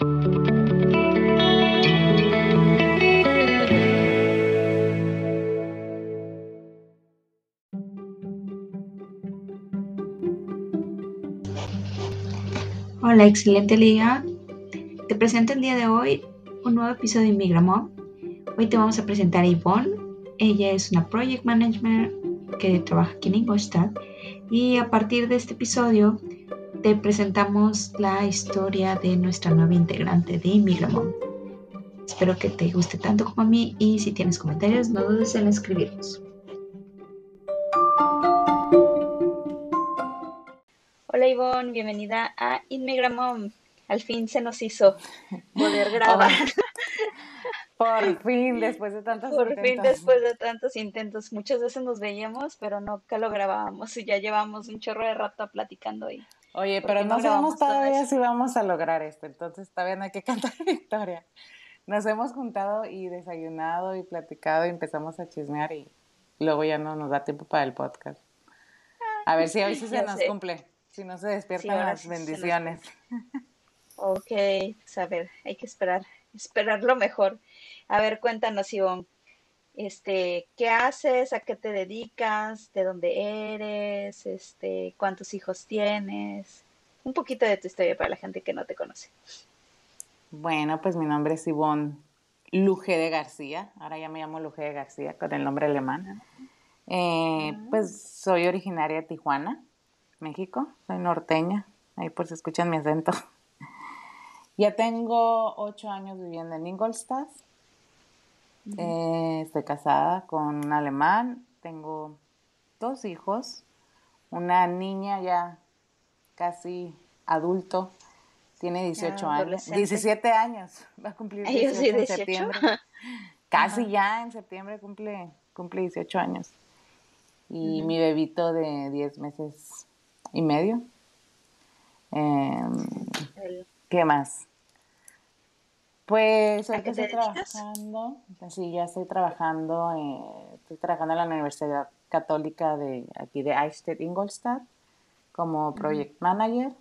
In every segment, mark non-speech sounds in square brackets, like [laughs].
Hola, excelente liga. Te presento el día de hoy un nuevo episodio de Migramon. Hoy te vamos a presentar a Yvonne. Ella es una project manager que trabaja aquí en Ingolstadt y a partir de este episodio te presentamos la historia de nuestra nueva integrante de Migramon. Espero que te guste tanto como a mí y si tienes comentarios no dudes en escribirlos. Hola Ivonne, bienvenida a Inmigramom. Al fin se nos hizo poder [laughs] grabar. Por fin, después de tantos Por intentos. fin, después de tantos intentos. Muchas veces nos veíamos, pero nunca lo grabábamos y ya llevamos un chorro de rato platicando y Oye, ¿Por pero no no sabemos todavía si vamos a lograr esto, entonces todavía no hay que [laughs] cantar victoria. Nos hemos juntado y desayunado y platicado y empezamos a chismear y luego ya no nos da tiempo para el podcast. A ver si hoy sí [laughs] se nos sé. cumple, si no se despiertan las nos bendiciones. Ok, pues a ver, hay que esperar, esperar lo mejor. A ver, cuéntanos, Ivonne, este, ¿qué haces? ¿A qué te dedicas? ¿De dónde eres? Este, ¿cuántos hijos tienes? Un poquito de tu historia para la gente que no te conoce. Bueno, pues mi nombre es Ivonne Luje de García, ahora ya me llamo Luje de García con el nombre alemán. Eh, pues soy originaria de Tijuana, México, soy norteña, ahí por si escuchan mi acento. [laughs] Ya tengo ocho años viviendo en Ingolstadt, Eh, estoy casada con un alemán, tengo dos hijos, una niña ya casi adulto, tiene 18 años, adolescente. 17 años, va a cumplir Ay, yo 18 sí, en 18. septiembre. [laughs] Casi ya en septiembre cumple, cumple 18 años. Y mi bebito de 10 meses y medio. El- ¿Qué más? Pues ¿A ahorita estoy trabajando, sí, ya estoy trabajando, eh, estoy trabajando en la Universidad Católica de aquí de Eichstätt Ingolstadt como project manager.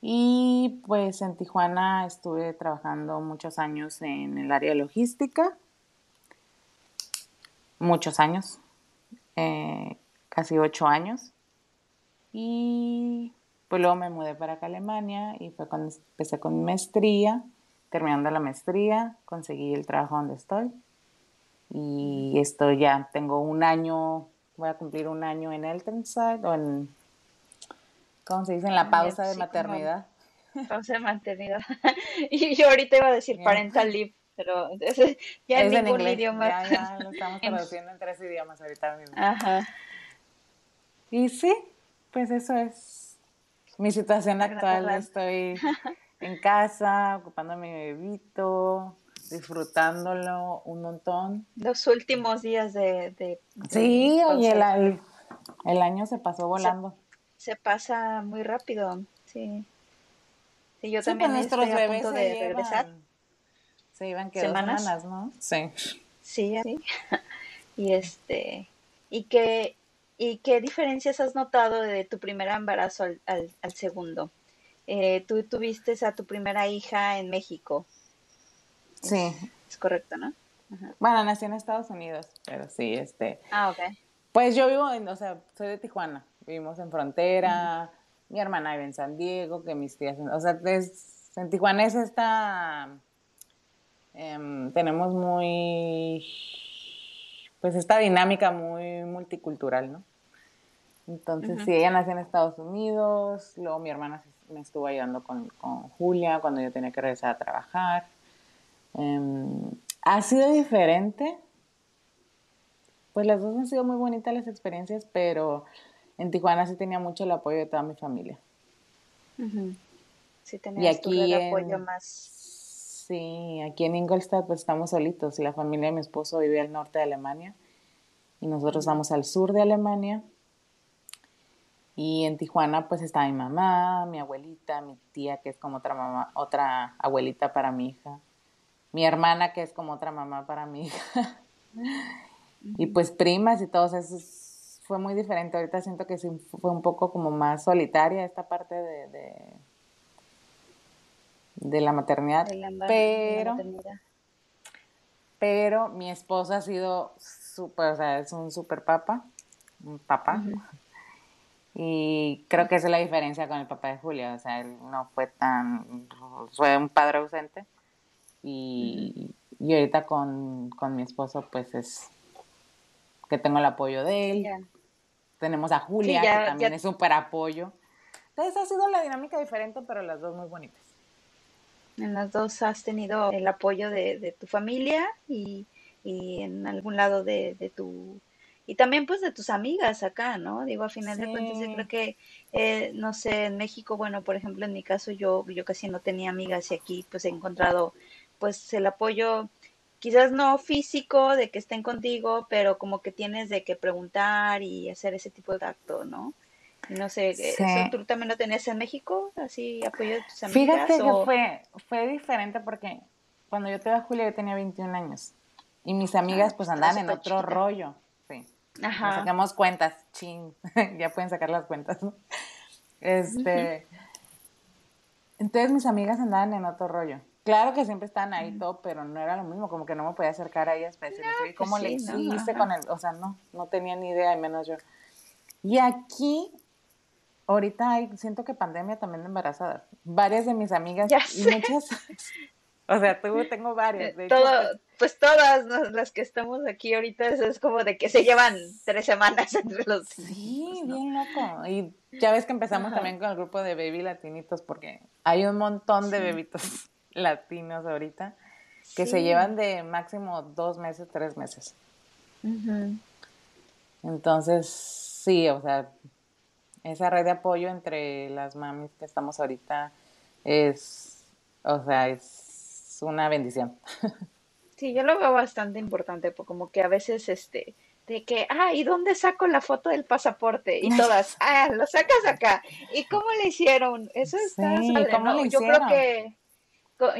Y pues en Tijuana estuve trabajando muchos años en el área de logística, muchos años, eh, casi ocho años. Y pues luego me mudé para acá a Alemania y fue cuando empecé con mi maestría. Terminando la maestría, conseguí el trabajo donde estoy. Y esto ya tengo un año, voy a cumplir un año en Elternzeit o en, ¿cómo se dice? En la pausa de como- maternidad. Pausa de maternidad. [laughs] Y yo ahorita iba a decir parental leave, pero ya es en ningún inglés, idioma. ya, ya lo estamos [laughs] En- traduciendo en tres idiomas ahorita mismo. Ajá. Y sí, pues eso es mi situación actual. Estoy [laughs] en casa, ocupando a mi bebito, disfrutándolo un montón. Los últimos días de, de- de Sí, oye, el, el- el año se pasó volando. se pasa muy rápido, sí. Sí, yo Sí, también pues nuestros estoy a punto se de regresar. se llevan que ¿Semanas? semanas, ¿no? Sí. Sí, así. [laughs] Y este, ¿y qué, y qué diferencias has notado de tu primer embarazo al, al, al segundo? Eh, tú tuviste a tu primera hija en México, Sí. es correcto, ¿no? Ajá. Bueno, nací en Estados Unidos, pero sí, este, Ah, ok. Pues yo vivo en, o sea, soy de Tijuana, vivimos en frontera, mi hermana vive en San Diego, que mis tías, o sea, es- en Tijuana es esta, em, tenemos muy, pues esta dinámica muy multicultural, ¿no? Entonces, Ujú. sí, ella nació en Estados Unidos, luego mi hermana me estuvo ayudando con, con Julia cuando yo tenía que regresar a trabajar. Em, ha sido diferente, pues las dos han sido muy bonitas las experiencias, pero en Tijuana sí tenía mucho el apoyo de toda mi familia. Sí, Y tenías red aquí de apoyo en, más. sí, aquí en Ingolstadt pues estamos solitos. La familia de mi esposo vive al norte de Alemania y nosotros estamos al sur de Alemania. Y en Tijuana pues está mi mamá, mi abuelita, mi tía que es como otra mamá, otra abuelita para mi hija, mi hermana que es como otra mamá para mi hija. [laughs] Y pues primas y todos esos fue muy diferente. Ahorita siento que sí fue un poco como más solitaria esta parte de, de, de la maternidad, pero, pero mi esposo ha sido súper, o sea, es un súper papa, un papá. Y creo que esa es la diferencia con el papá de Julia, o sea, él no fue tan, fue un padre ausente. Y, y ahorita con, con, mi esposo, pues es que tengo el apoyo de él. Tenemos a Julia, que también es súper apoyo. Entonces ha sido la dinámica diferente, pero las dos muy bonitas. En las dos has tenido el apoyo de, de tu familia y, y, en algún lado de, de, tu... Y también pues de tus amigas acá, ¿no? Digo, a final de cuentas yo creo que, eh, no sé, en México, bueno, por ejemplo, en mi caso yo, yo casi no tenía amigas y aquí pues he encontrado pues el apoyo quizás no físico de que estén contigo, pero como que tienes de que preguntar y hacer ese tipo de acto, ¿no? No sé, eh, ¿tú también lo tenías en México? ¿Así apoyo de tus amigas? Fíjate que fue, fue diferente porque cuando yo te a Julia yo tenía 21 años y mis amigas ah, pues andaban en otro rollo. Ajá. sacamos cuentas, ching, [laughs] ya pueden sacar las cuentas. Este, entonces mis amigas andaban en otro rollo. Claro que siempre estaban ahí todo, pero no era lo mismo, como que no me podía acercar a ellas para decirles, pues ¿cómo le hiciste con él? O sea, no, no tenía ni idea, y menos yo. Y aquí ahorita hay, siento que pandemia también de embarazadas. Varias de mis amigas y muchas, [laughs] o sea, tú, tengo varias. De Todo, pues, pues, todas las que estamos aquí ahorita es, como de que se llevan tres semanas [laughs] entre los. Sí, bien loco. Y ya ves que empezamos también con el grupo de baby latinitos porque hay un montón de bebitos [laughs] latinos ahorita que se llevan de máximo dos meses, tres meses. Entonces, sí, o sea, esa red de apoyo entre las mamis que estamos ahorita es, o sea, es una bendición. [laughs] Sí, yo lo veo bastante importante, como que a veces, este, de que, ah, ¿y dónde saco la foto del pasaporte? Y todas, [laughs] ah, lo sacas acá. ¿Y cómo le hicieron? Eso está sí, ¿cómo Yo creo que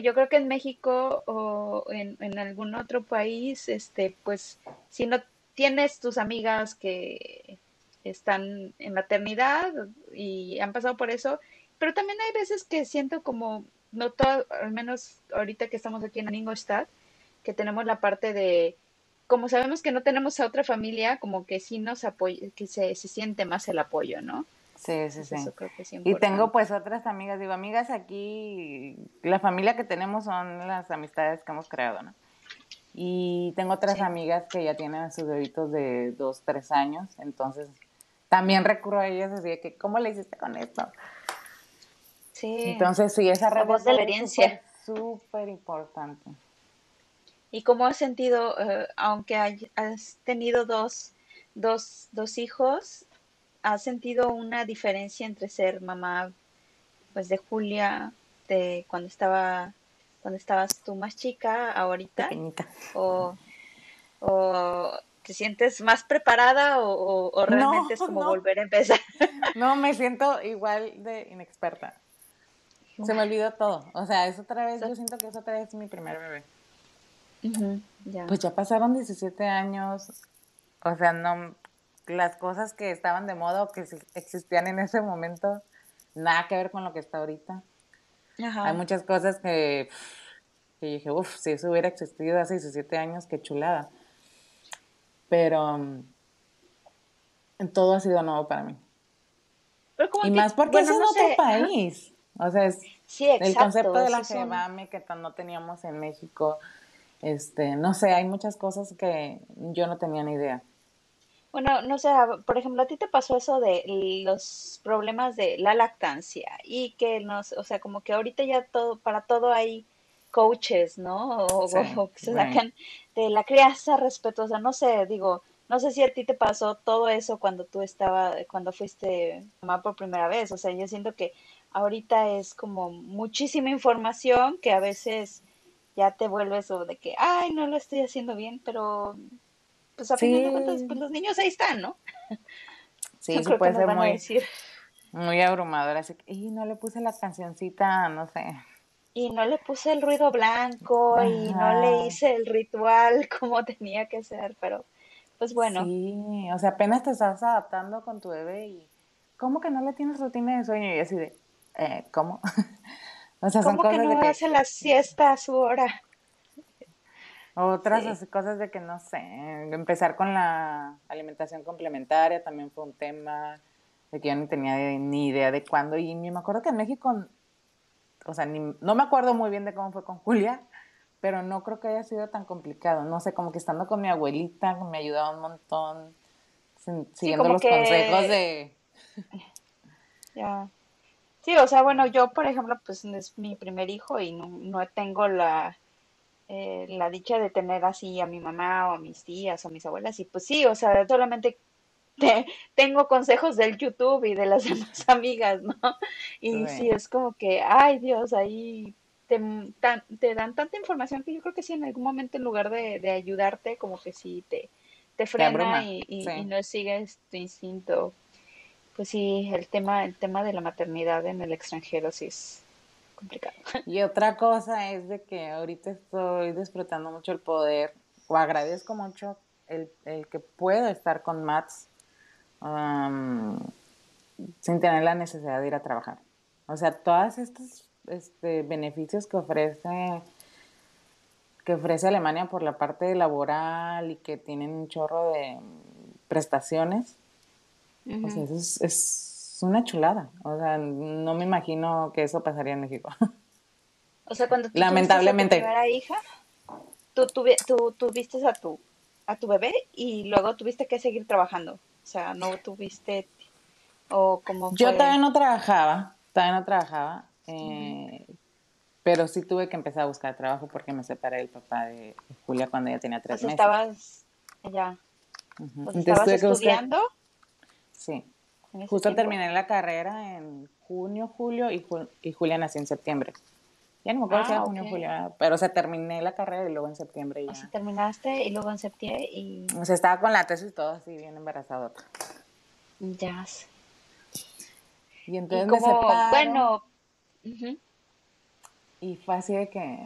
yo creo que en México o en, en, algún otro país, este, pues, si no tienes tus amigas que están en maternidad y han pasado por eso, pero también hay veces que siento como, no todo, al menos ahorita que estamos aquí en Ingolstadt, que tenemos la parte de, como sabemos que no tenemos a otra familia, como que sí nos apoya, que se, se siente más el apoyo, ¿no? Sí, sí, sí. y tengo pues otras amigas, digo, amigas aquí, la familia que tenemos son las amistades que hemos creado, ¿no? Y tengo otras amigas que ya tienen a sus bebitos de dos, tres años, entonces también recurro a ellas así de que, ¿cómo le hiciste con esto? Sí. Entonces, sí, esa red de experiencia. Súper importante. ¿Y cómo has sentido, eh, aunque has tenido dos, dos, dos hijos, has sentido una diferencia entre ser mamá, pues, de Julia, de cuando estaba, cuando estabas tú más chica, ahorita? Pequeñita. O, o ¿Te sientes más preparada o, realmente es como volver a empezar? No, me siento igual de inexperta. Se me olvidó todo. O sea, es otra vez, yo siento que es otra vez mi primer bebé. Pues ya pasaron 17 años. O sea, no, las cosas que estaban de moda o que existían en ese momento, nada que ver con lo que está ahorita. Hay muchas cosas que, que dije, uff, si eso hubiera existido hace 17 años, qué chulada pero um, todo ha sido nuevo para mí. y más porque es en otro país. O sea, es el concepto de la gemame que no teníamos en México. Este, no sé, hay muchas cosas que yo no tenía ni idea. Bueno, no sé, por ejemplo, a ti te pasó eso de los problemas de la lactancia y que nos, o sea, como que ahorita ya todo, para todo hay coaches, ¿no? O, que se sacan de la crianza respetuosa, no sé, digo, no sé si a ti te pasó todo eso cuando tú estaba, cuando fuiste mamá por primera vez, o sea, yo siento que ahorita es como muchísima información que a veces ya te vuelves o de que, ay, no lo estoy haciendo bien, pero pues a fin de cuentas, pues los niños ahí están, ¿no? [laughs] Sí, sí puede ser muy, muy abrumador, así que, y no le puse la cancioncita, no sé y no le puse el ruido blanco y no le hice el ritual [laughs] como tenía que ser, pero pues bueno. Sí, o sea, apenas te estás adaptando con tu bebé y ¿cómo que no le tienes rutina de sueño? Y así de, eh, ¿cómo? [laughs] O sea, son cosas que no hace la siesta a su hora? Otras cosas de que no sé, empezar con la alimentación complementaria también fue un tema de que yo no tenía ni idea de cuándo y me acuerdo que en México, o sea, no me acuerdo muy bien de cómo fue con Julia, pero no creo que haya sido tan complicado, no sé, como que estando con mi abuelita me ayudaba un montón, siguiendo los consejos de... Ya. Sí, o sea, bueno, yo, por ejemplo, pues es mi primer hijo y no, no tengo la, eh, la dicha de tener así a mi mamá o a mis tías o a mis abuelas y pues sí, o sea, solamente tengo consejos del YouTube y de las [laughs] demás amigas, ¿no? Y sí. es como que, ay Dios, ahí te, te, dan tanta información que yo creo que sí, en algún momento en lugar de, ayudarte, como que sí te, te frena y, no sigues tu instinto. Pues sí, el tema, el tema de la maternidad en el extranjero sí es complicado. [laughs] Y otra cosa es de que ahorita estoy disfrutando mucho el poder, o agradezco mucho el, el que puedo estar con Mats sin tener la necesidad de ir a trabajar. O sea, todos estos este, beneficios que ofrece que ofrece Alemania por la parte laboral y que tienen un chorro de prestaciones, o sea, eso es, una chulada. O sea, no me imagino que eso pasaría en México. [laughs] O sea, cuando tú lamentablemente tu primera hija, tú, tú, tuviste a tu a tu bebé y luego tuviste que seguir trabajando. O sea, no tuviste o como Yo todavía no trabajaba, todavía no trabajaba, eh, pero sí tuve que empezar a buscar trabajo porque me separé del papá de Julia cuando ella tenía tres meses. estabas ya. ¿Estabas estudiando? Sí. Justo terminé la carrera en junio, julio y, y Julia nació en septiembre. Ya no me acuerdo si era ah, junio, julio, pero o sea, terminé la carrera y luego en septiembre ya. O sea, terminaste y luego en septiembre y... O sea, estaba con la tesis y todo así, bien embarazada. Ya. Y entonces me separo, Bueno... Y fue así de que...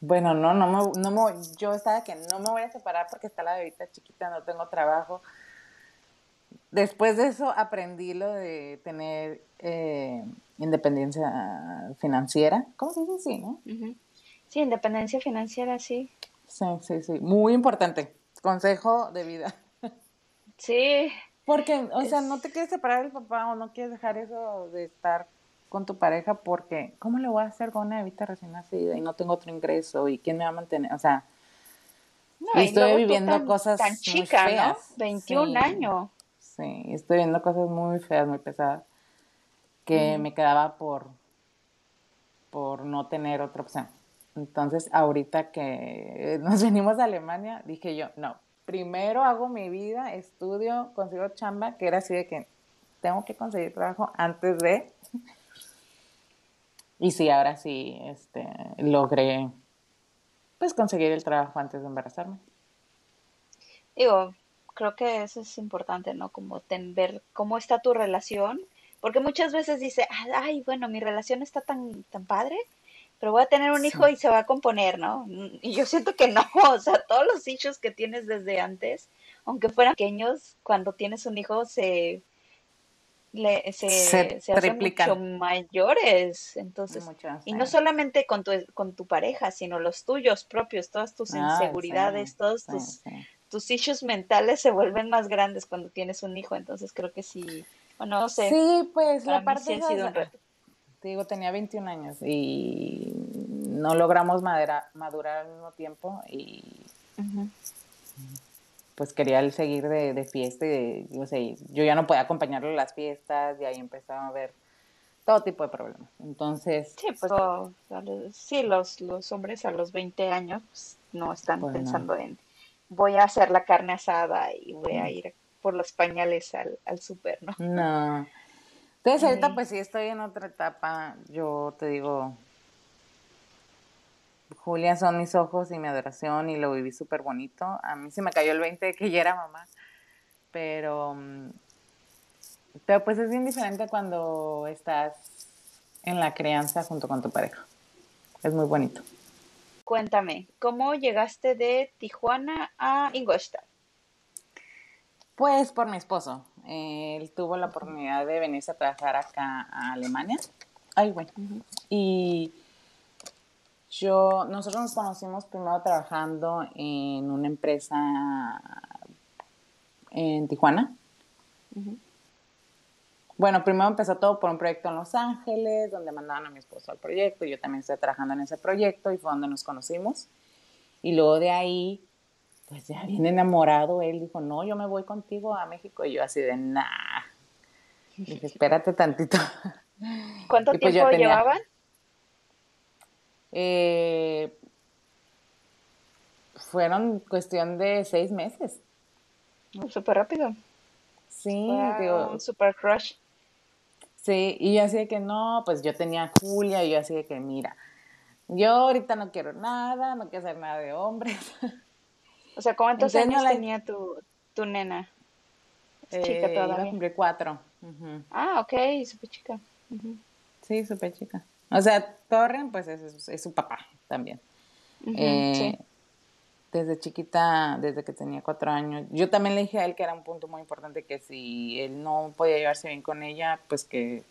Bueno, no, no me, no me, yo estaba que no me voy a separar porque está la bebita chiquita, no tengo trabajo. Después de eso aprendí lo de tener eh, independencia financiera. ¿Cómo se dice así, no? Sí, independencia financiera, sí. Sí, sí, sí. Muy importante. Consejo de vida. [laughs] Sí. Porque, o sea, no te quieres separar del papá o no quieres dejar eso de estar con tu pareja porque, ¿cómo le voy a hacer con una bebita recién nacida y no tengo otro ingreso y quién me va a mantener? O sea, estoy viviendo cosas tan chica, muy feas. ¿no? 21 años. Sí, estoy viendo cosas muy feas, muy pesadas que me quedaba por, por no tener otra opción. Entonces, ahorita que [laughs] nos venimos a Alemania, dije yo, no, primero hago mi vida, estudio, consigo chamba, que era así de que tengo que conseguir trabajo antes de... Y sí, ahora sí, este, logré, pues, conseguir el trabajo antes de embarazarme. Digo, creo que eso es importante, ¿no? Como ver cómo está tu relación porque muchas veces dice, ay, bueno, mi relación está tan, tan padre, pero voy a tener un hijo y se va a componer, ¿no? Y yo siento que no, [laughs] o sea, todos los hijos que tienes desde antes, aunque fueran pequeños, cuando tienes un hijo se, le, se, hacen mucho mayores. Entonces, y no solamente con tu, con tu pareja, sino los tuyos propios, todas tus ah, inseguridades, todos tus, tus issues mentales se vuelven más grandes cuando tienes un hijo. Entonces, creo que sí no sé. Sí, pues la parte sí Te digo, tenía 21 años y no logramos madurar al mismo tiempo y pues quería seguir de, fiesta y yo, sé, yo ya no podía acompañarlo a las fiestas y ahí empezaba a ver todo tipo de problemas. Entonces... Sí, pues sí, los, los hombres a los 20 años pues, no están pensando en voy a hacer la carne asada y voy a ir por los pañales al, al súper, ¿no? No. Entonces ahorita pues sí estoy en otra etapa, yo te digo, Julia son mis ojos y mi adoración y lo viví súper bonito. A mí se me cayó el 20 de que ya era mamá, pero, pero pues es bien diferente cuando estás en la crianza junto con tu pareja. Es muy bonito. Cuéntame, ¿cómo llegaste de Tijuana a Ingolstadt? Pues por mi esposo. él tuvo la oportunidad de venirse a trabajar acá a Alemania Ay, bueno. Y yo, nosotros nos conocimos primero trabajando en una empresa en Tijuana. Bueno, primero empezó todo por un proyecto en Los Ángeles, donde mandaban a mi esposo al proyecto. Yo también estoy trabajando en ese proyecto y fue donde nos conocimos. Y luego de ahí, pues ya bien enamorado, él dijo, no, yo me voy contigo a México. Y yo así de, nah. Dije, espérate tantito. [laughs] ¿Cuánto pues tiempo llevaban? Eh, fueron cuestión de seis meses. Súper rápido. Sí, digo. Super crush. Sí, y yo así de que no, pues yo tenía a Julia y yo así de que mira, yo ahorita no quiero nada, no quiero hacer nada de hombres. O sea, ¿cuántos años tenía tu, tu nena? chica eh, todavía. Iba a cumplir cuatro. Ah, ok, súper chica. Sí, súper chica. O sea, Torren, pues es, es, su papá también. Eh, sí desde chiquita, desde que tenía cuatro años. Yo también le dije a él que era un punto muy importante que si él no podía llevarse bien con ella, pues que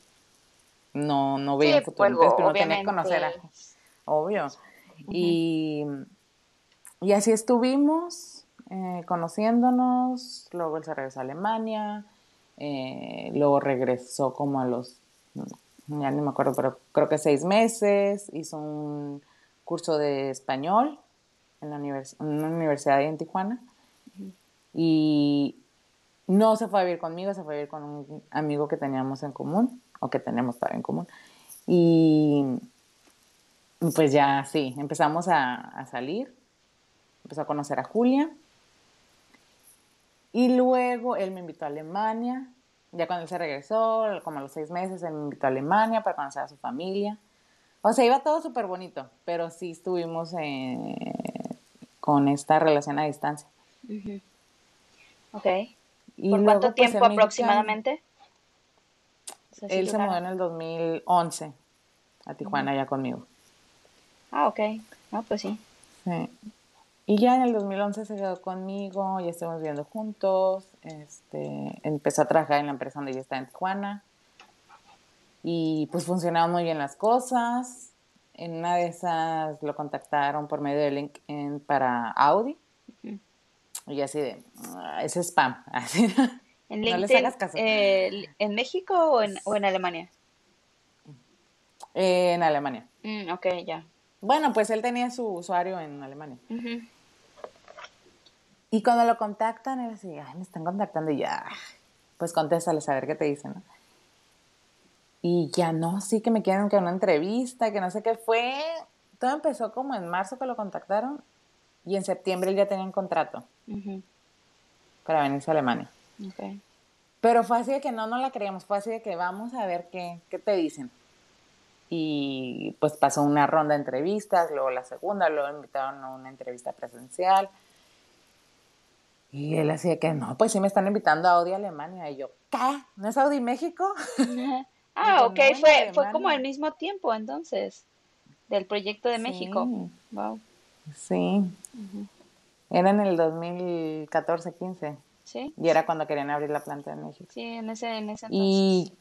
no, no veía sí, futuro. Entonces, pero tenía que conocer a... Obvio. y, y, así estuvimos, eh, conociéndonos. Luego él se regresó a Alemania. Eh, luego regresó como a los, ya ni me acuerdo, pero creo que seis meses. Hizo un curso de español en, la una universidad en Tijuana. Y no se fue a vivir conmigo, se fue a vivir con un amigo que teníamos en común, o que tenemos todavía en común. Y pues ya sí, empezamos a, salir, empezó a conocer a Julia. Y luego él me invitó a Alemania. Ya cuando él se regresó, como a los seis meses, él me invitó a Alemania para conocer a su familia. O sea, iba todo súper bonito, pero sí estuvimos en, con esta relación a distancia. Ok. ¿Por cuánto pues, tiempo aproximadamente? él se mudó en el 2011 a Tijuana ya conmigo. Ah, ok. Ah, pues sí. Sí. Y ya en el 2011 se quedó conmigo, ya estuvimos viviendo juntos, este, empezó a trabajar en la empresa donde ella está en Tijuana y pues funcionaban muy bien las cosas, en una de esas lo contactaron por medio de LinkedIn para Audi. Y así de, ah, es spam. [laughs] Así, ¿En LinkedIn, eh, ¿En México o en, o en Alemania? en Alemania. Mm, ok, ya. Bueno, pues él tenía su usuario en Alemania. Y cuando lo contactan, él así, ay, me están contactando y ya, pues contéstales a ver qué te dicen, ¿no? Y ya no, sí que me quieren que una entrevista, que no sé qué fue. Todo empezó como en marzo que lo contactaron y en septiembre él ya tenía un contrato para venirse a Alemania. Pero fue así de que no, no la creíamos, fue así de que vamos a ver qué, qué te dicen. Y pues pasó una ronda de entrevistas, luego la segunda, luego invitaron a una entrevista presencial. Y él decía que no, pues sí me están invitando a Audi Alemania. Y yo, ¿qué? ¿No es Audi México? [laughs] Ah, ok, fue, fue como al mismo tiempo entonces, del proyecto de México. Wow. Sí. Era en el 2014-15. Sí. Y era cuando querían abrir la planta de México. Sí, en ese, en ese entonces. Y,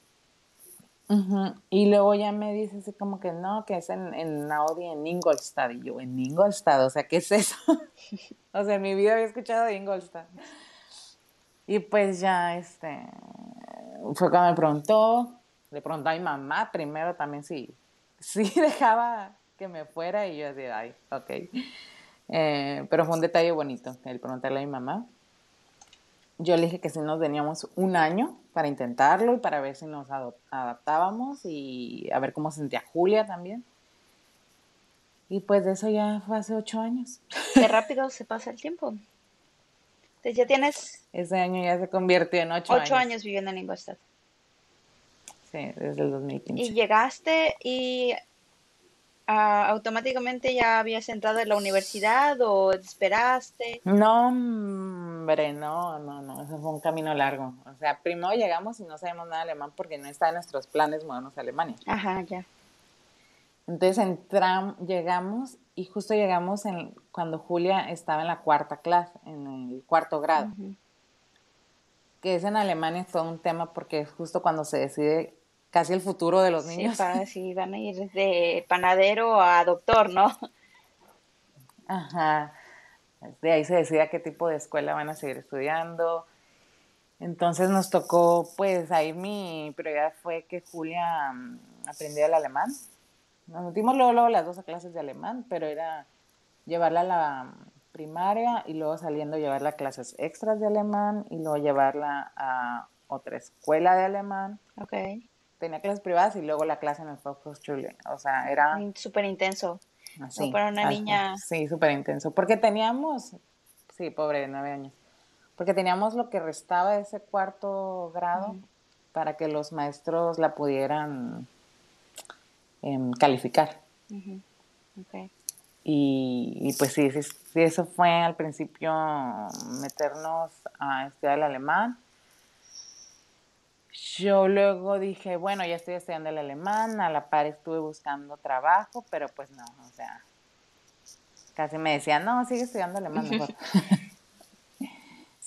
y luego ya me dice así como que no, que es en, en Audi en Ingolstadt. Y yo, ¿en Ingolstadt? O sea, ¿qué es eso? [laughs] o sea, en mi vida había escuchado de Ingolstadt. Y pues ya, este, fue cuando me preguntó le pregunté a mi mamá primero también si, [laughs] si dejaba que me fuera y yo decía, ay, ok. Eh, pero fue un detalle bonito el preguntarle a mi mamá. Yo le dije que si nos teníamos un año para intentarlo y para ver si nos adaptábamos y a ver cómo sentía Julia también. Y pues de eso ya fue hace ocho años. Qué rápido se pasa el tiempo. Entonces ya tienes... Ese año ya se convirtió en ocho, años. Ocho años viviendo en Ingolstadt. Sí, desde el 2015. Y llegaste y ah, automáticamente ya habías entrado en la universidad o esperaste. No, hombre, no, no, no, eso fue un camino largo. O sea, primero llegamos y no sabemos nada de alemán porque no está en nuestros planes modernos a Alemania. Ajá, ya. Entonces entramos, llegamos y justo llegamos en, cuando Julia estaba en la cuarta clase, en el cuarto grado. Que es en Alemania es todo un tema porque es justo cuando se decide casi el futuro de los niños. Sí, [laughs] van a ir de panadero a doctor, ¿no? Ajá. De ahí se decida qué tipo de escuela van a seguir estudiando. Entonces nos tocó, pues ahí mi prioridad fue que Julia mm, aprendiera el alemán. Nos metimos luego, luego las dos a clases de alemán, pero era llevarla a la primaria y luego saliendo llevarla a clases extras de alemán y luego llevarla a otra escuela de alemán. Ok. Tenía clases privadas y luego la clase en el Volkshochschule. O sea, era... Súper intenso. Así, para una niña... [laughs] Sí, súper intenso. Porque teníamos... Sí, pobre, nueve años porque teníamos lo que restaba de ese cuarto grado para que los maestros la pudieran em, calificar. y, pues sí, sí, eso fue al principio meternos a estudiar el alemán. Yo luego dije, bueno, ya estoy estudiando el alemán, a la par estuve buscando trabajo, pero pues no, o sea, casi me decían, no, sigue estudiando alemán mejor. [laughs]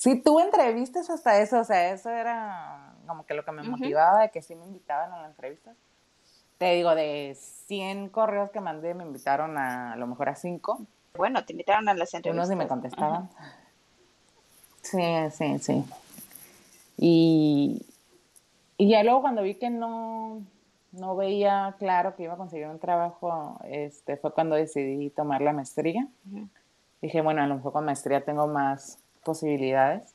Sí, tuve entrevistas hasta eso, o sea, eso era como que lo que me motivaba de que sí me invitaban a la entrevista. Te digo, de 100 correos que mandé, me invitaron a, a lo mejor a 5. Bueno, te invitaron a las entrevistas. Unos sí me contestaban. Sí, sí, sí. Y, y ya luego cuando vi que no, no veía claro que iba a conseguir un trabajo, este, fue cuando decidí tomar la maestría. Dije, bueno, a lo mejor con maestría tengo más posibilidades.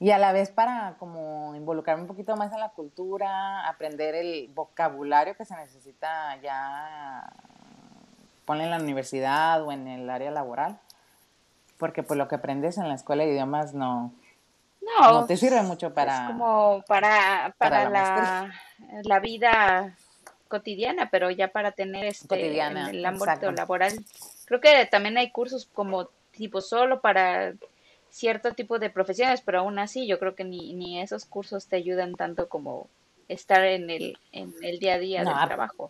Y a la vez para como involucrarme un poquito más en la cultura, aprender el vocabulario que se necesita ya, ponle en la universidad o en el área laboral, porque pues lo que aprendes en la escuela de idiomas no, no, te sirve mucho para... Es como para, para, la, la, vida cotidiana, pero ya para tener este, en el ámbito laboral. Creo que también hay cursos como tipo solo para cierto tipo de profesiones, pero aún así yo creo que ni, ni esos cursos te ayudan tanto como estar en el, en el día a día del trabajo.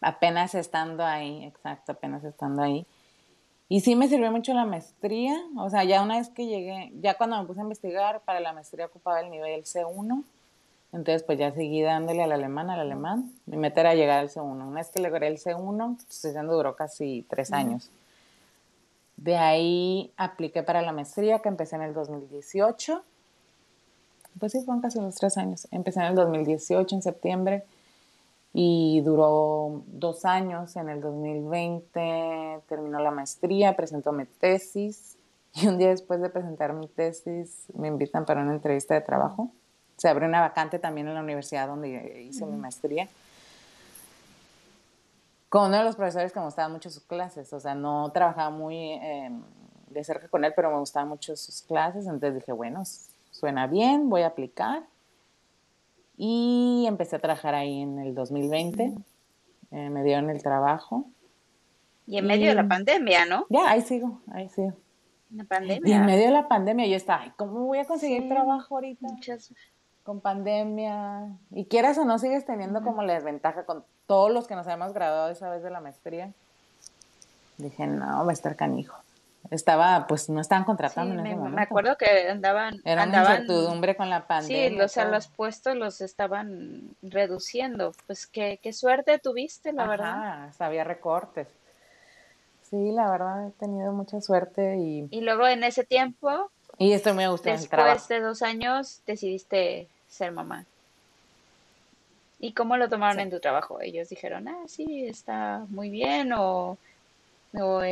apenas estando ahí, exacto, apenas estando ahí. Y sí me sirvió mucho la maestría, o sea, ya una vez que llegué, ya cuando me puse a investigar, para la maestría ocupaba el nivel C1, entonces pues ya seguí dándole al alemán, al alemán, mi meta era llegar al C1. Una vez que logré el C1, pues duró casi tres años. De ahí apliqué para la maestría que empecé en el 2018. Pues sí, fueron casi unos tres años. Empecé en el 2018, en septiembre, y duró dos años. En el 2020 terminó la maestría, presentó mi tesis, y un día después de presentar mi tesis me invitan para una entrevista de trabajo. Se abrió una vacante también en la universidad donde hice mi maestría con uno de los profesores que me gustaban mucho sus clases, o sea, no trabajaba muy em, de cerca con él, pero me gustaban mucho sus clases, entonces dije, bueno, suena bien, voy a aplicar. Y empecé a trabajar ahí en el 2020, eh, me dieron el trabajo. Y en medio de la pandemia, ¿no? Ya, ahí sigo, ahí sigo. La pandemia. Y en medio de la pandemia yo estaba, ¿cómo voy a conseguir trabajo ahorita? Muchas con pandemia. Y quieras o no, sigues teniendo como la desventaja con todos los que nos habíamos graduado esa vez de la maestría. Dije, no, va a estar canijo. Estaba, pues no estaban contratando en ese me, Me acuerdo que andaban. Era andaban, incertidumbre con la pandemia. Sí, o los puestos los estaban reduciendo. Pues qué, qué suerte tuviste, la Ajá, verdad. Había recortes. Sí, la verdad he tenido mucha suerte y. Y luego en ese tiempo. Y esto me gustó. Después de dos años decidiste ser mamá. ¿Y cómo lo tomaron en tu trabajo? Ellos dijeron, ah, sí, está muy bien o... o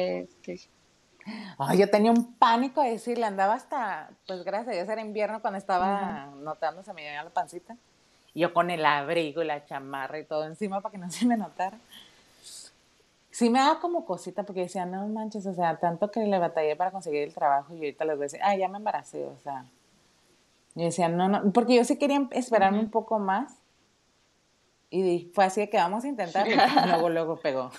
este... yo tenía un pánico de decirle, andaba hasta, pues gracias a Dios era invierno cuando estaba notándose a mi la pancita. Y yo con el abrigo y la chamarra y todo encima para que no [laughs] se me notara. Sí me daba como cosita porque decía, no manches, o sea, tanto que le batallé para conseguir el trabajo y ahorita les voy a decir, ah, ya me embaracé, o sea, y decía, no, no, porque yo sí quería esperarme un poco más. Y fue así de que vamos a intentar. luego, [laughs] luego pegó.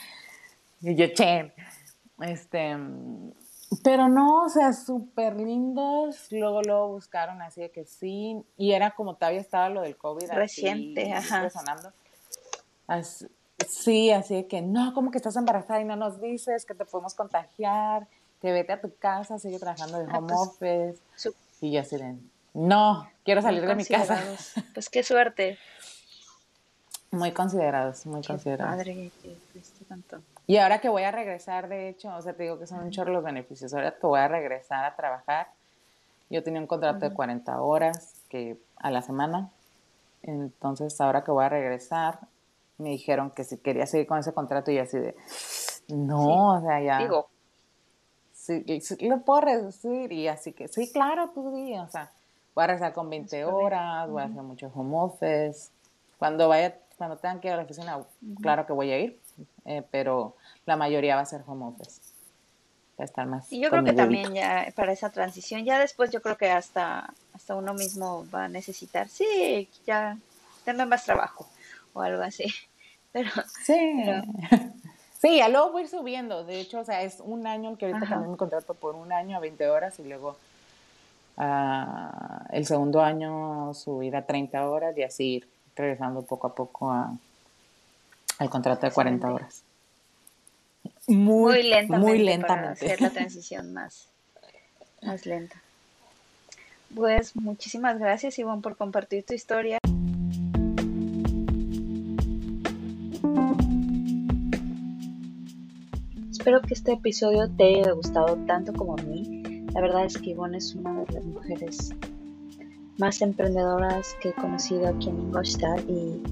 [laughs] y yo, che. Este, pero no, o sea, súper lindos. Luego, luego buscaron así de que sí. Y era como todavía estaba lo del COVID. Reciente, ajá. Resonando. sí, así de que no, como que estás embarazada y no nos dices que te podemos contagiar, que vete a tu casa, sigue trabajando de ah, home pues, office. Y yo así de, No, quiero salir de mi casa. Pues qué suerte. [laughs] Muy considerados, muy considerados. Padre, que tanto. Y ahora que voy a regresar, de hecho, o sea, te digo que son un chorro los beneficios. Ahora que voy a regresar a trabajar, yo tenía un contrato de 40 horas que, a la semana. Entonces, ahora que voy a regresar, me dijeron que si quería seguir con ese contrato y así de, no, o sea, ya. Digo. Sí, lo puedo reducir y así que, sí, claro, tú di, o sea, voy a regresar con 20 horas, voy a hacer muchos home office. Cuando vaya, cuando tengan que ir a la oficina, claro que voy a ir, eh, pero la mayoría va a ser home office. Va a estar más. Y yo creo que también ya para esa transición, ya después yo creo que hasta, hasta uno mismo va a necesitar, sí, ya, denme más trabajo o algo así. [laughs] Pero, sí. [laughs] Sí, ya luego voy a ir subiendo. De hecho, o sea, es un año que ahorita cambié mi contrato por un año a 20 horas y luego uh, el segundo año subir a 30 horas y así ir regresando poco a poco a, al contrato de 40 horas. Muy, lentamente. Muy lentamente. Para hacer la transición más, más lenta. Pues muchísimas gracias, Ivonne, por compartir tu historia. Espero que este episodio te haya gustado tanto como a mí. La verdad es que Ivonne es una de las mujeres más emprendedoras que he conocido aquí en Ingolstadt y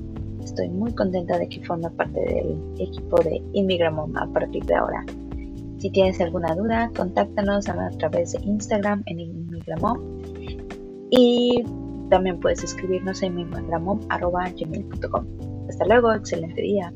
Estoy muy contenta de que forme parte del equipo de Inmigramom a partir de ahora. Si tienes alguna duda, contáctanos a través de Instagram en Inmigramom y también puedes escribirnos en inmigramom.com. Hasta luego, excelente día.